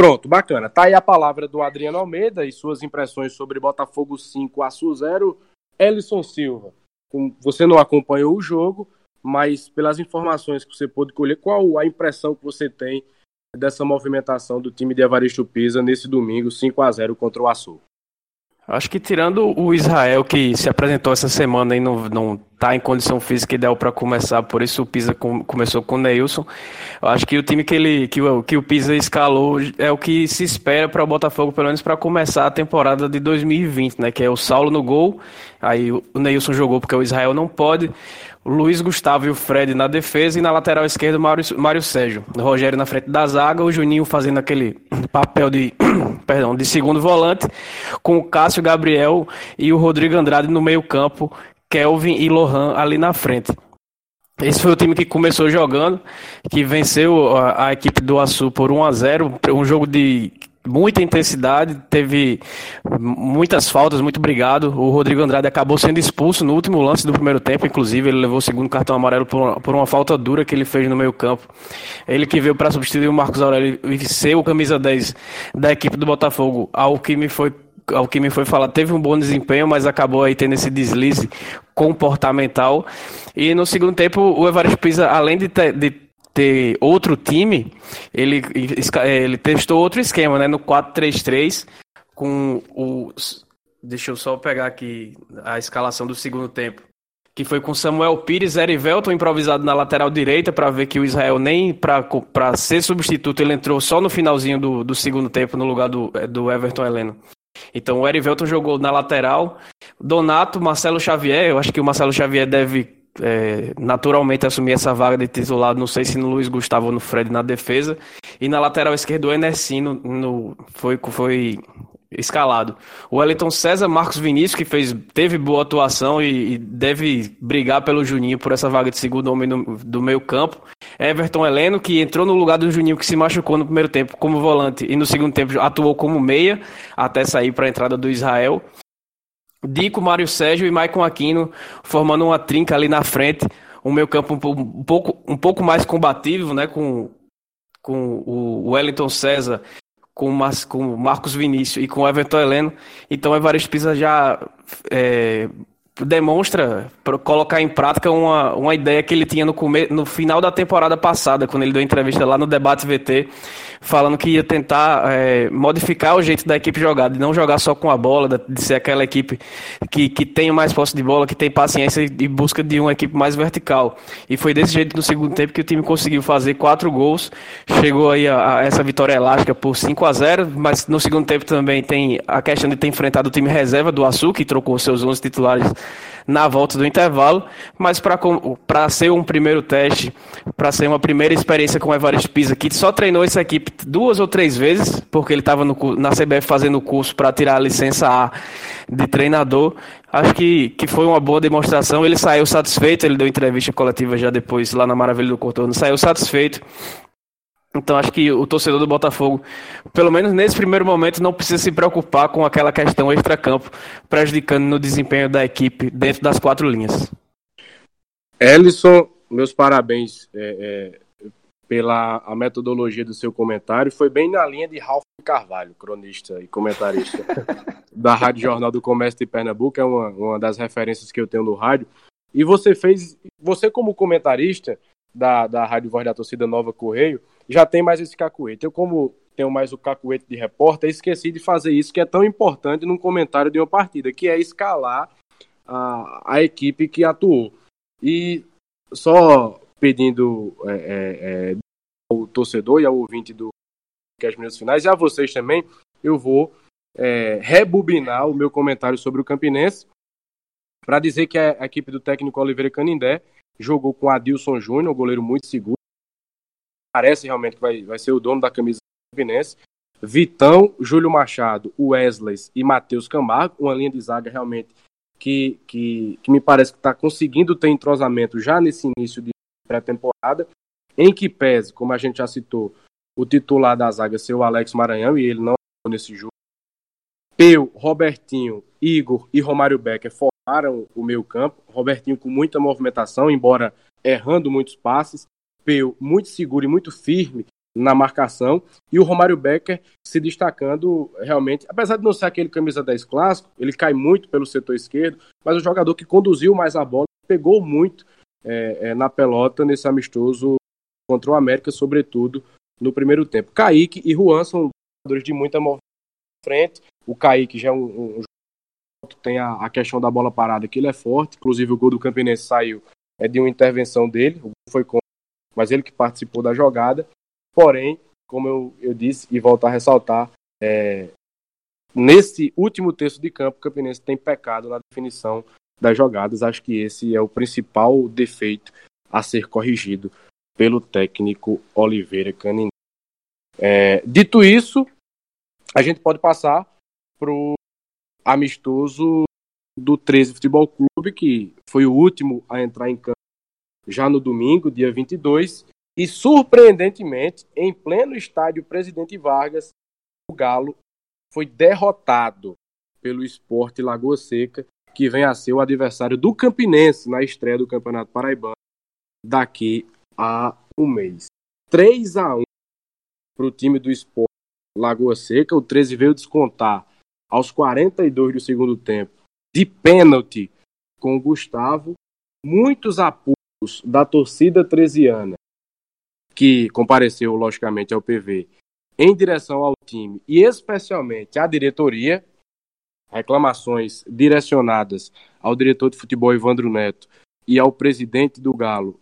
Pronto, bacana. Tá aí a palavra do Adriano Almeida e suas impressões sobre Botafogo 5 a 0. Ellison Silva, você não acompanhou o jogo, mas pelas informações que você pôde colher, qual a impressão que você tem dessa movimentação do time de Evaristo Pisa nesse domingo 5 a 0 contra o Açu? Acho que tirando o Israel que se apresentou essa semana e não, não tá em condição física ideal para começar, por isso o Pisa com, começou com o Neilson. Eu acho que o time que, ele, que, o, que o Pisa escalou é o que se espera para o Botafogo, pelo menos para começar a temporada de 2020, né? Que é o Saulo no gol, aí o Neilson jogou porque o Israel não pode Luiz Gustavo e o Fred na defesa e na lateral esquerda Mário, Mário Sérgio. Rogério na frente da zaga, o Juninho fazendo aquele papel de, perdão, de segundo volante, com o Cássio Gabriel e o Rodrigo Andrade no meio campo, Kelvin e Lohan ali na frente. Esse foi o time que começou jogando, que venceu a, a equipe do Açu por 1 a 0 um jogo de muita intensidade, teve muitas faltas, muito obrigado. O Rodrigo Andrade acabou sendo expulso no último lance do primeiro tempo, inclusive ele levou o segundo cartão amarelo por uma, falta dura que ele fez no meio campo. Ele que veio para substituir o Marcos Aurélio e ser o camisa 10 da equipe do Botafogo, ao que me foi ao que me foi falar, teve um bom desempenho, mas acabou aí tendo esse deslize comportamental. E no segundo tempo, o Evaristo Pisa, além de, ter, de ter outro time, ele, ele testou outro esquema, né? No 4-3-3, com o. Deixa eu só pegar aqui a escalação do segundo tempo. que foi com Samuel Pires, Erivelton improvisado na lateral direita para ver que o Israel nem para ser substituto ele entrou só no finalzinho do, do segundo tempo no lugar do, do Everton Heleno. Então o Erivelton jogou na lateral, Donato, Marcelo Xavier, eu acho que o Marcelo Xavier deve é, naturalmente assumir essa vaga de titular, não sei se no Luiz Gustavo ou no Fred na defesa, e na lateral esquerda o Enesino no, foi, foi escalado. O Wellington César, Marcos Vinícius, que fez, teve boa atuação e, e deve brigar pelo Juninho por essa vaga de segundo homem do meio campo. Everton Heleno, que entrou no lugar do Juninho, que se machucou no primeiro tempo como volante e no segundo tempo atuou como meia, até sair para a entrada do Israel. Dico, Mário Sérgio e Maicon Aquino formando uma trinca ali na frente. Um meio campo um, pouco, um pouco mais combativo, né? Com, com o Wellington César com, com Marcos Vinícius e com Everton Heleno. Então, Evaristo Pisa já é, demonstra para colocar em prática uma, uma ideia que ele tinha no, come, no final da temporada passada, quando ele deu entrevista lá no Debate VT, falando que ia tentar é, modificar o jeito da equipe jogar, de não jogar só com a bola, de ser aquela equipe que, que tem mais posse de bola, que tem paciência e busca de uma equipe mais vertical. E foi desse jeito no segundo tempo que o time conseguiu fazer quatro gols, chegou aí a, a essa vitória elástica por 5 a 0 mas no segundo tempo também tem a questão de ter enfrentado o time reserva do Açu, que trocou seus 11 titulares na volta do intervalo, mas para ser um primeiro teste, para ser uma primeira experiência com o Evaristo Pisa, que só treinou essa equipe duas ou três vezes, porque ele estava na CBF fazendo o curso para tirar a licença A de treinador, acho que, que foi uma boa demonstração. Ele saiu satisfeito, ele deu entrevista coletiva já depois lá na Maravilha do Contorno, saiu satisfeito então acho que o torcedor do Botafogo, pelo menos nesse primeiro momento, não precisa se preocupar com aquela questão extra-campo prejudicando no desempenho da equipe dentro das quatro linhas. Ellison, meus parabéns é, é, pela a metodologia do seu comentário. Foi bem na linha de Ralph Carvalho, cronista e comentarista da Rádio Jornal do Comércio de Pernambuco, é uma, uma das referências que eu tenho no rádio. E você fez, você como comentarista da, da Rádio Voz da Torcida Nova Correio, já tem mais esse cacuete. Eu, como tenho mais o cacuete de repórter, esqueci de fazer isso que é tão importante num comentário de uma partida, que é escalar a, a equipe que atuou. E só pedindo é, é, é, ao torcedor e ao ouvinte do que as finais, e a vocês também, eu vou é, rebobinar o meu comentário sobre o Campinense para dizer que a, equipe do técnico Oliveira Canindé jogou com Adilson Júnior, um goleiro muito seguro, parece realmente que vai, vai ser o dono da camisa do Fluminense. Vitão, Júlio Machado, Wesley e Matheus Camargo, uma linha de zaga realmente que, que, que me parece que está conseguindo ter entrosamento já nesse início de pré-temporada, em que pese, como a gente já citou, o titular da zaga ser o Alex Maranhão, e ele não nesse jogo. Peu, Robertinho, Igor e Romário Becker formaram o meio campo. Robertinho com muita movimentação, embora errando muitos passes. Peu muito seguro e muito firme na marcação, e o Romário Becker se destacando realmente, apesar de não ser aquele camisa 10 clássico, ele cai muito pelo setor esquerdo, mas o jogador que conduziu mais a bola, pegou muito é, é, na pelota nesse amistoso contra o América, sobretudo no primeiro tempo. Kaique e Juan são jogadores de muita movimentação frente, o Kaique já é um, um, um tem a, a, questão da bola parada, que ele é forte, inclusive o gol do Campinense saiu é de uma intervenção dele, o gol foi com mas ele que participou da jogada. Porém, como eu, eu disse e volto a ressaltar, é, nesse último terço de campo, o Campinense tem pecado na definição das jogadas. Acho que esse é o principal defeito a ser corrigido pelo técnico Oliveira Canindé. É, dito isso, a gente pode passar para o amistoso do 13 Futebol Clube, que foi o último a entrar em campo já no domingo, dia 22, e surpreendentemente, em pleno estádio Presidente Vargas, o Galo foi derrotado pelo Esporte Lagoa Seca, que vem a ser o adversário do Campinense na estreia do Campeonato Paraibano daqui a um mês. 3 a 1 para o time do Esporte Lagoa Seca. O 13 veio descontar aos 42 do segundo tempo de pênalti com o Gustavo. Muitos apuros da torcida treziana, que compareceu, logicamente, ao PV, em direção ao time e especialmente à diretoria, reclamações direcionadas ao diretor de futebol Evandro Neto e ao presidente do Galo,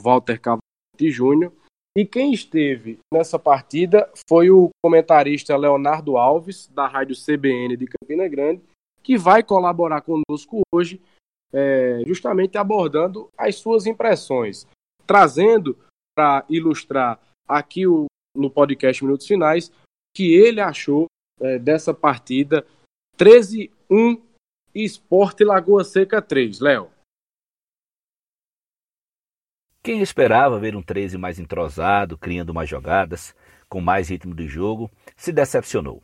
Walter Cavalcante Júnior. E quem esteve nessa partida foi o comentarista Leonardo Alves, da rádio CBN de Campina Grande, que vai colaborar conosco hoje, é, justamente abordando as suas impressões, trazendo para ilustrar aqui o, no podcast Minutos Finais que ele achou é, dessa partida 13-1 Esporte Lagoa Seca 3. Léo. Quem esperava ver um 13 mais entrosado, criando mais jogadas, com mais ritmo de jogo, se decepcionou.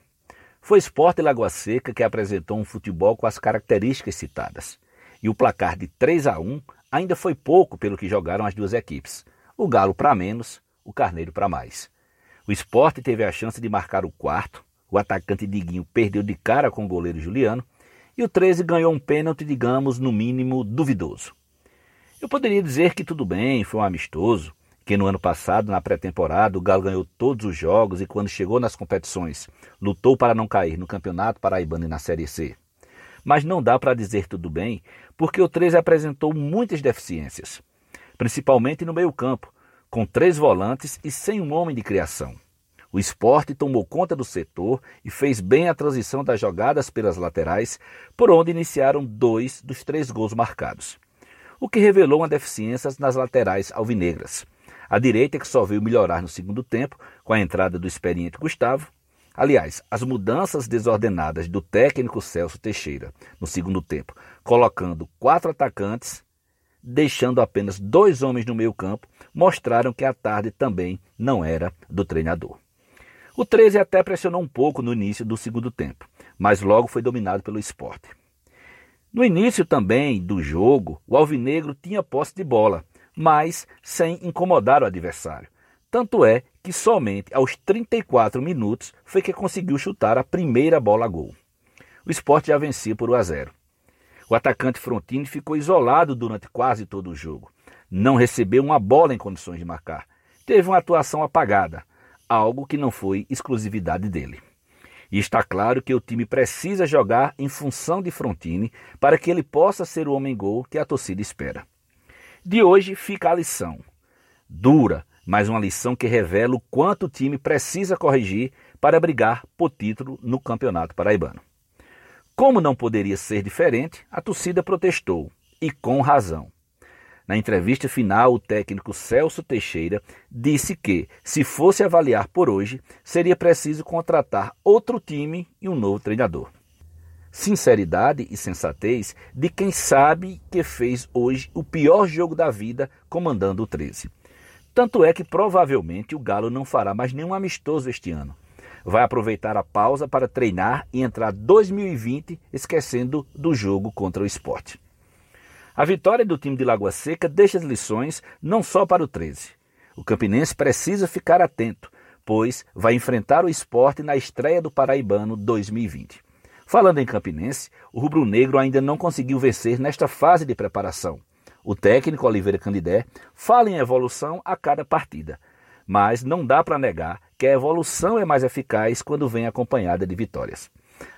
Foi Sport e Lagoa Seca que apresentou um futebol com as características citadas. E o placar de 3 a 1 ainda foi pouco pelo que jogaram as duas equipes. O Galo para menos, o Carneiro para mais. O esporte teve a chance de marcar o quarto, o atacante Diguinho perdeu de cara com o goleiro Juliano, e o 13 ganhou um pênalti, digamos, no mínimo duvidoso. Eu poderia dizer que tudo bem, foi um amistoso, que no ano passado, na pré-temporada, o Galo ganhou todos os jogos e quando chegou nas competições, lutou para não cair no Campeonato Paraibano e na Série C. Mas não dá para dizer tudo bem, porque o 13 apresentou muitas deficiências, principalmente no meio-campo, com três volantes e sem um homem de criação. O esporte tomou conta do setor e fez bem a transição das jogadas pelas laterais, por onde iniciaram dois dos três gols marcados o que revelou uma deficiência nas laterais alvinegras. A direita que só veio melhorar no segundo tempo com a entrada do experiente Gustavo. Aliás, as mudanças desordenadas do técnico Celso Teixeira no segundo tempo, colocando quatro atacantes, deixando apenas dois homens no meio-campo, mostraram que a tarde também não era do treinador. O 13 até pressionou um pouco no início do segundo tempo, mas logo foi dominado pelo esporte. No início também do jogo, o Alvinegro tinha posse de bola, mas sem incomodar o adversário. Tanto é que somente aos 34 minutos foi que conseguiu chutar a primeira bola a gol. O esporte já vencia por 1 a 0. O atacante Frontini ficou isolado durante quase todo o jogo. Não recebeu uma bola em condições de marcar. Teve uma atuação apagada, algo que não foi exclusividade dele. E está claro que o time precisa jogar em função de Frontini para que ele possa ser o homem-gol que a torcida espera. De hoje fica a lição. Dura, mas uma lição que revela o quanto o time precisa corrigir para brigar por título no Campeonato Paraibano. Como não poderia ser diferente, a torcida protestou, e com razão. Na entrevista final, o técnico Celso Teixeira disse que, se fosse avaliar por hoje, seria preciso contratar outro time e um novo treinador. Sinceridade e sensatez de quem sabe que fez hoje o pior jogo da vida comandando o 13. Tanto é que provavelmente o Galo não fará mais nenhum amistoso este ano. Vai aproveitar a pausa para treinar e entrar 2020 esquecendo do jogo contra o esporte. A vitória do time de Lagoa Seca deixa as lições não só para o 13. O Campinense precisa ficar atento, pois vai enfrentar o esporte na estreia do Paraibano 2020. Falando em Campinense, o rubro-negro ainda não conseguiu vencer nesta fase de preparação. O técnico Oliveira Candidé fala em evolução a cada partida, mas não dá para negar que a evolução é mais eficaz quando vem acompanhada de vitórias.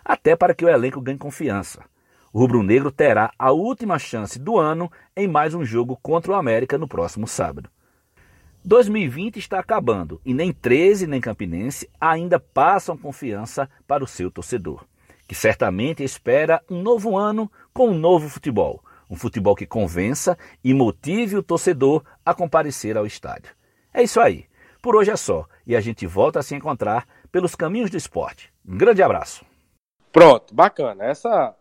Até para que o elenco ganhe confiança. O rubro-negro terá a última chance do ano em mais um jogo contra o América no próximo sábado. 2020 está acabando e nem 13 nem Campinense ainda passam confiança para o seu torcedor, que certamente espera um novo ano com um novo futebol, um futebol que convença e motive o torcedor a comparecer ao estádio. É isso aí. Por hoje é só e a gente volta a se encontrar pelos caminhos do esporte. Um grande abraço. Pronto, bacana. Essa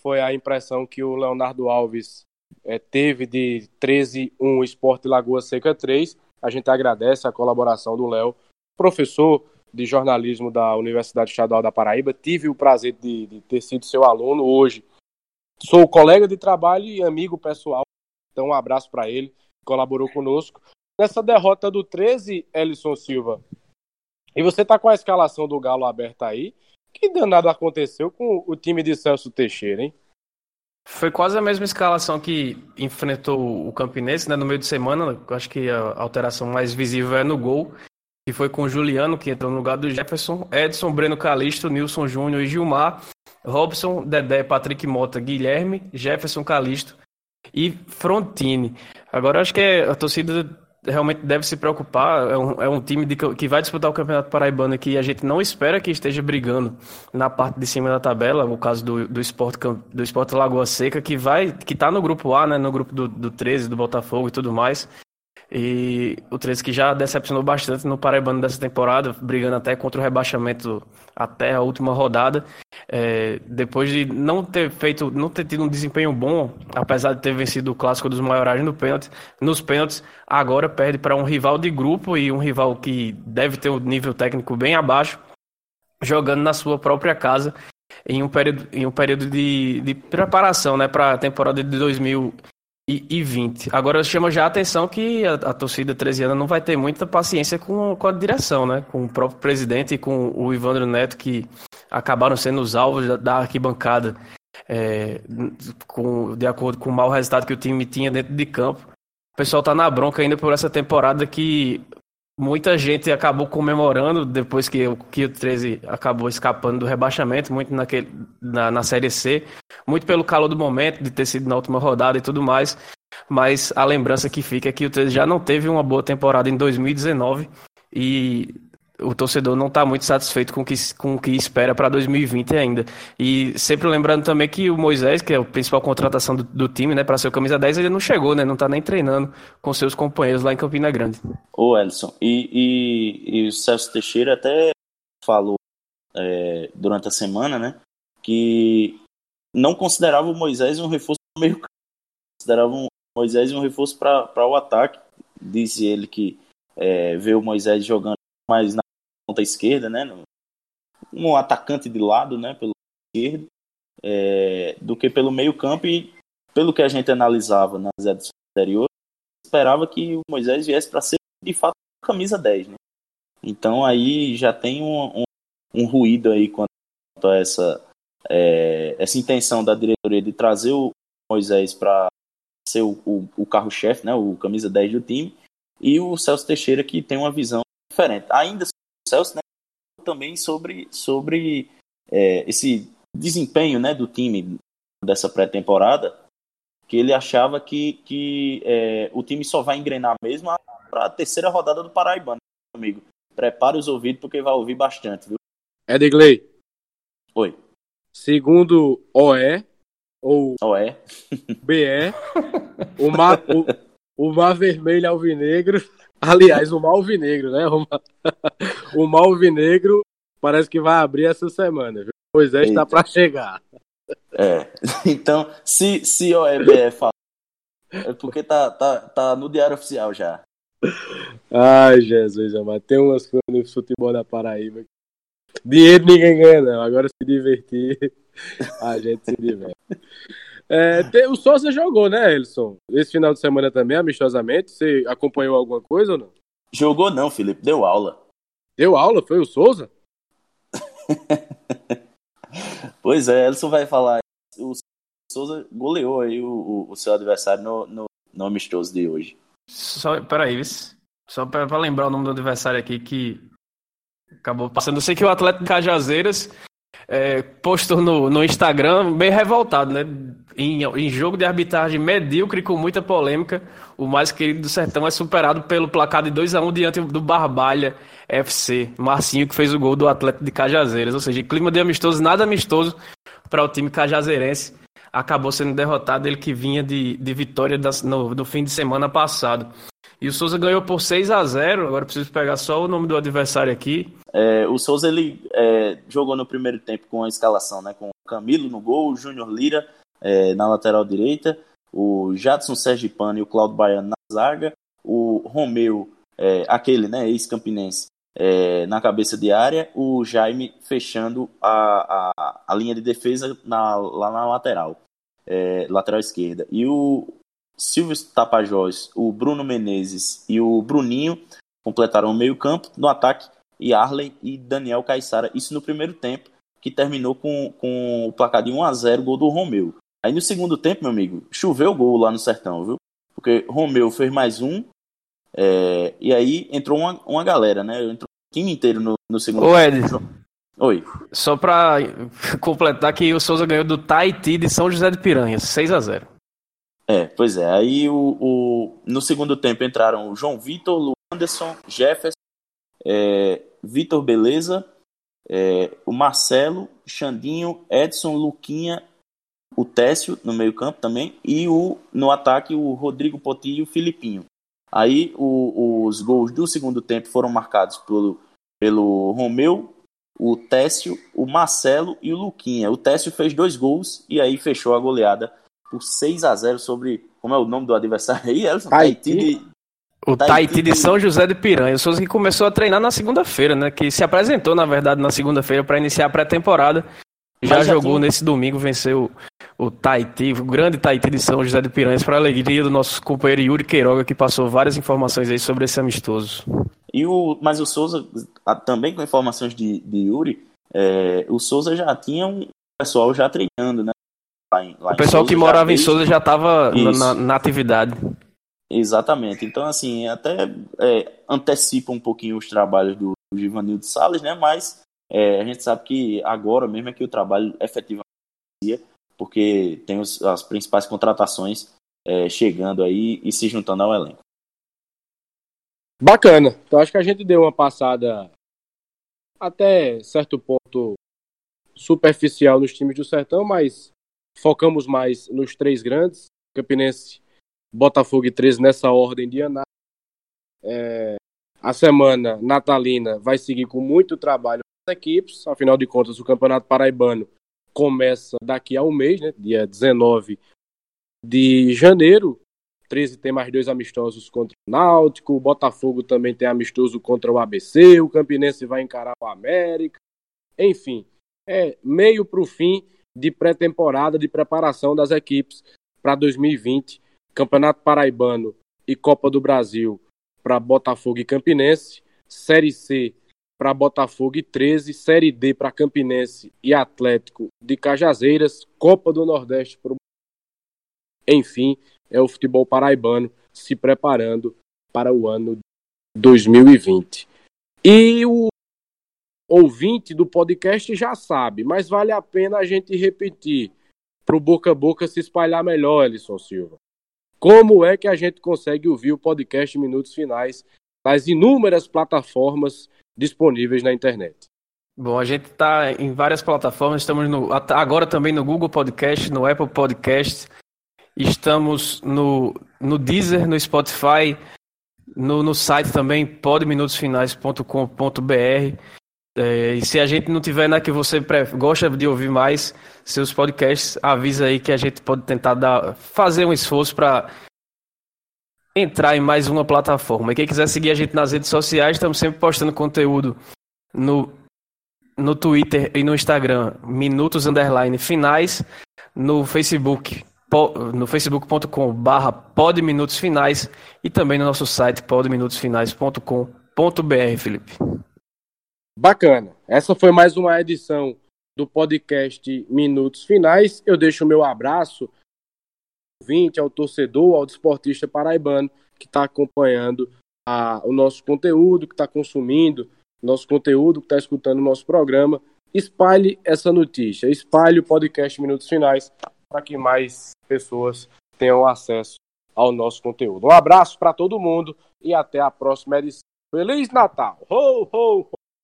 foi a impressão que o Leonardo Alves é, teve de 13-1 Esporte Lagoa Seca 3. A gente agradece a colaboração do Léo, professor de jornalismo da Universidade Estadual da Paraíba. Tive o prazer de, de ter sido seu aluno hoje. Sou colega de trabalho e amigo pessoal. Então, um abraço para ele, colaborou conosco. Nessa derrota do 13, Ellison Silva. E você tá com a escalação do Galo aberta aí. Que danado aconteceu com o time de Celso Teixeira, hein? Foi quase a mesma escalação que enfrentou o Campinense, né? No meio de semana, acho que a alteração mais visível é no gol, que foi com o Juliano, que entrou no lugar do Jefferson, Edson, Breno Calixto, Nilson Júnior e Gilmar. Robson, Dedé, Patrick Mota, Guilherme, Jefferson Calisto e Frontini. Agora acho que é, a torcida realmente deve se preocupar. É um, é um time de, que vai disputar o Campeonato Paraibano que a gente não espera que esteja brigando na parte de cima da tabela. O caso do, do Esporte, do Esporte Lagoa Seca, que vai que está no grupo A, né, no grupo do, do 13, do Botafogo e tudo mais. E o 13 que já decepcionou bastante no Paraibano dessa temporada, brigando até contra o rebaixamento até a última rodada. É, depois de não ter feito, não ter tido um desempenho bom, apesar de ter vencido o clássico dos maiorais no pênalti, nos pênaltis, agora perde para um rival de grupo e um rival que deve ter um nível técnico bem abaixo, jogando na sua própria casa em um período, em um período de, de preparação né, para a temporada de 2000 e, e 20. Agora chama já a atenção que a, a torcida 13 anos não vai ter muita paciência com, com a direção, né? Com o próprio presidente e com o Ivandro Neto, que acabaram sendo os alvos da, da arquibancada, é, com, de acordo com o mau resultado que o time tinha dentro de campo. O pessoal tá na bronca ainda por essa temporada que muita gente acabou comemorando depois que, que o 13 acabou escapando do rebaixamento, muito naquele, na, na Série C, muito pelo calor do momento, de ter sido na última rodada e tudo mais. Mas a lembrança que fica é que o 13 já não teve uma boa temporada em 2019 e o torcedor não está muito satisfeito com o que, com o que espera para 2020 ainda. E sempre lembrando também que o Moisés, que é a principal contratação do, do time, né, para ser o camisa 10, ele não chegou, né, não está nem treinando com seus companheiros lá em Campina Grande. Ô, Elson, e, e, e o Celso Teixeira até falou é, durante a semana, né, que não considerava o Moisés um reforço para meio campo, considerava o Moisés um reforço para o ataque. Disse ele que é, vê o Moisés jogando mais na ponta esquerda, né? Um atacante de lado, né? Pelo esquerdo, é, do que pelo meio campo e pelo que a gente analisava nas edições anteriores, esperava que o Moisés viesse para ser de fato camisa 10, né? Então aí já tem um, um, um ruído aí quanto a essa, é, essa intenção da diretoria de trazer o Moisés para ser o, o, o carro-chefe, né, o camisa 10 do time, e o Celso Teixeira que tem uma visão diferente. Ainda Celso, né, também sobre, sobre é, esse desempenho né, do time dessa pré-temporada, que ele achava que, que é, o time só vai engrenar mesmo para a terceira rodada do Paraibano, amigo. Prepare os ouvidos porque vai ouvir bastante, viu? Edgley. Oi. Segundo OE, ou OE. BE, o mar, o, o mar vermelho alvinegro Aliás, o Malvinegro, né? O Malvinegro parece que vai abrir essa semana. Viu? Moisés está para chegar. É. Então, se, se o EBE fala, é porque tá, tá, tá no Diário Oficial já. Ai, Jesus amado. Tem umas coisas no futebol da Paraíba. Dinheiro ninguém ganha, não. Agora se divertir, a gente se diverte. É, tem, o Souza jogou, né, Elson? Esse final de semana também, amistosamente. Você acompanhou alguma coisa ou não? Jogou não, Felipe. Deu aula. Deu aula? Foi o Souza? pois é, Elson vai falar. O Souza goleou aí o, o, o seu adversário no, no, no, amistoso de hoje. Só, peraí, só para lembrar o nome do adversário aqui que acabou passando. Eu sei que o Atlético de Cajazeiras é, postou no, no Instagram bem revoltado, né? Em, em, jogo de arbitragem medíocre com muita polêmica, o mais querido do Sertão é superado pelo placar de 2 a 1 diante do Barbalha FC. Marcinho que fez o gol do Atlético de Cajazeiras. Ou seja, clima de amistoso, nada amistoso para o time cajazeirense. Acabou sendo derrotado ele que vinha de, de vitória das, no, no fim de semana passado. E o Souza ganhou por 6 a 0 Agora preciso pegar só o nome do adversário aqui. É, o Souza ele é, jogou no primeiro tempo com a escalação, né? Com o Camilo no gol, o Júnior Lira é, na lateral direita, o Jadson Sergipano e o Claudio Baiano na zaga, o Romeu, é, aquele, né? Ex-campinense, é, na cabeça de área, o Jaime fechando a, a, a linha de defesa na, lá na lateral, é, lateral esquerda. E o, Silvio Tapajós, o Bruno Menezes e o Bruninho completaram o meio-campo no ataque e Arley e Daniel Caixara. Isso no primeiro tempo, que terminou com, com o placar de 1 a 0 gol do Romeu. Aí no segundo tempo, meu amigo, choveu gol lá no Sertão, viu? Porque Romeu fez mais um, é, e aí entrou uma, uma galera, né? Entrou o time inteiro no, no segundo Ô, Ed, Oi. Só pra completar que o Souza ganhou do Tahiti de São José de Piranha, 6 a 0 É, pois é. Aí o, o, no segundo tempo entraram o João Vitor, o Anderson, Jefferson, é, Vitor Beleza, é, o Marcelo, Xandinho, Edson, Luquinha, o Técio no meio campo também, e o no ataque o Rodrigo Potinho e o Filipinho. Aí o, os gols do segundo tempo foram marcados pelo, pelo Romeu, o Técio, o Marcelo e o Luquinha. O Técio fez dois gols e aí fechou a goleada por 6 a 0 sobre. Como é o nome do adversário aí, Elson? De, o Tahiti de São José de Piranha. O Souza que começou a treinar na segunda-feira, né? Que se apresentou, na verdade, na segunda-feira para iniciar a pré-temporada. Já, já, jogou tinha... nesse domingo, venceu o Tahiti, o grande Tahiti de São José de Piranhas, para a alegria do nosso companheiro Yuri Queiroga, que passou várias informações aí sobre esse amistoso. E o, mas o Souza, também com informações de, de Yuri, é, o Souza já tinha um pessoal já treinando, né? Lá em, lá o pessoal Souza, que morava em Souza já estava na, na, atividade. Exatamente. Então, assim, até é, antecipa um pouquinho os trabalhos do, do Givanildo Salles, né? Mas é, a gente sabe que agora mesmo é que o trabalho efetivamente porque tem os, as principais contratações é, chegando aí e se juntando ao elenco. Bacana. Então acho que a gente deu uma passada até certo ponto superficial nos times do Sertão, mas focamos mais nos três grandes, Campinense, Botafogo e 13 nessa ordem de análise. É, a semana natalina vai seguir com muito trabalho das equipes, afinal de contas o Campeonato Paraibano começa daqui a um mês, né, dia 19 de janeiro, 13 tem mais dois amistosos contra o Náutico, o Botafogo também tem amistoso contra o ABC, o Campinense vai encarar o América. Enfim, é meio para o fim de pré-temporada, de preparação das equipes para 2020. Campeonato Paraibano e Copa do Brasil para Botafogo e Campinense. Série C para Botafogo e 13, Série D para Campinense e Atlético de Cajazeiras, Copa do Nordeste para enfim, é o futebol paraibano se preparando para o ano 2020. E o ouvinte do podcast já sabe, mas vale a pena a gente repetir para o boca a boca se espalhar melhor, Elisson Silva. Como é que a gente consegue ouvir o podcast Minutos Finais nas inúmeras plataformas disponíveis na internet? Bom, a gente está em várias plataformas, estamos no, agora também no Google Podcast, no Apple Podcast, Estamos no, no Deezer, no Spotify, no, no site também, podminutosfinais.com.br. É, e se a gente não tiver na que você gosta de ouvir mais seus podcasts, avisa aí que a gente pode tentar dar, fazer um esforço para entrar em mais uma plataforma. E quem quiser seguir a gente nas redes sociais, estamos sempre postando conteúdo no, no Twitter e no Instagram, minutos underline finais, no Facebook no facebook.com barra podminutosfinais e também no nosso site podminutosfinais.com.br, Felipe. Bacana. Essa foi mais uma edição do podcast Minutos Finais. Eu deixo o meu abraço ao ouvinte, ao torcedor, ao desportista paraibano que está acompanhando a, o nosso conteúdo, que está consumindo nosso conteúdo, que está escutando o nosso programa. Espalhe essa notícia, espalhe o podcast Minutos Finais para que mais pessoas tenham acesso ao nosso conteúdo. Um abraço para todo mundo e até a próxima edição. Feliz Natal! Ho, ho, ho!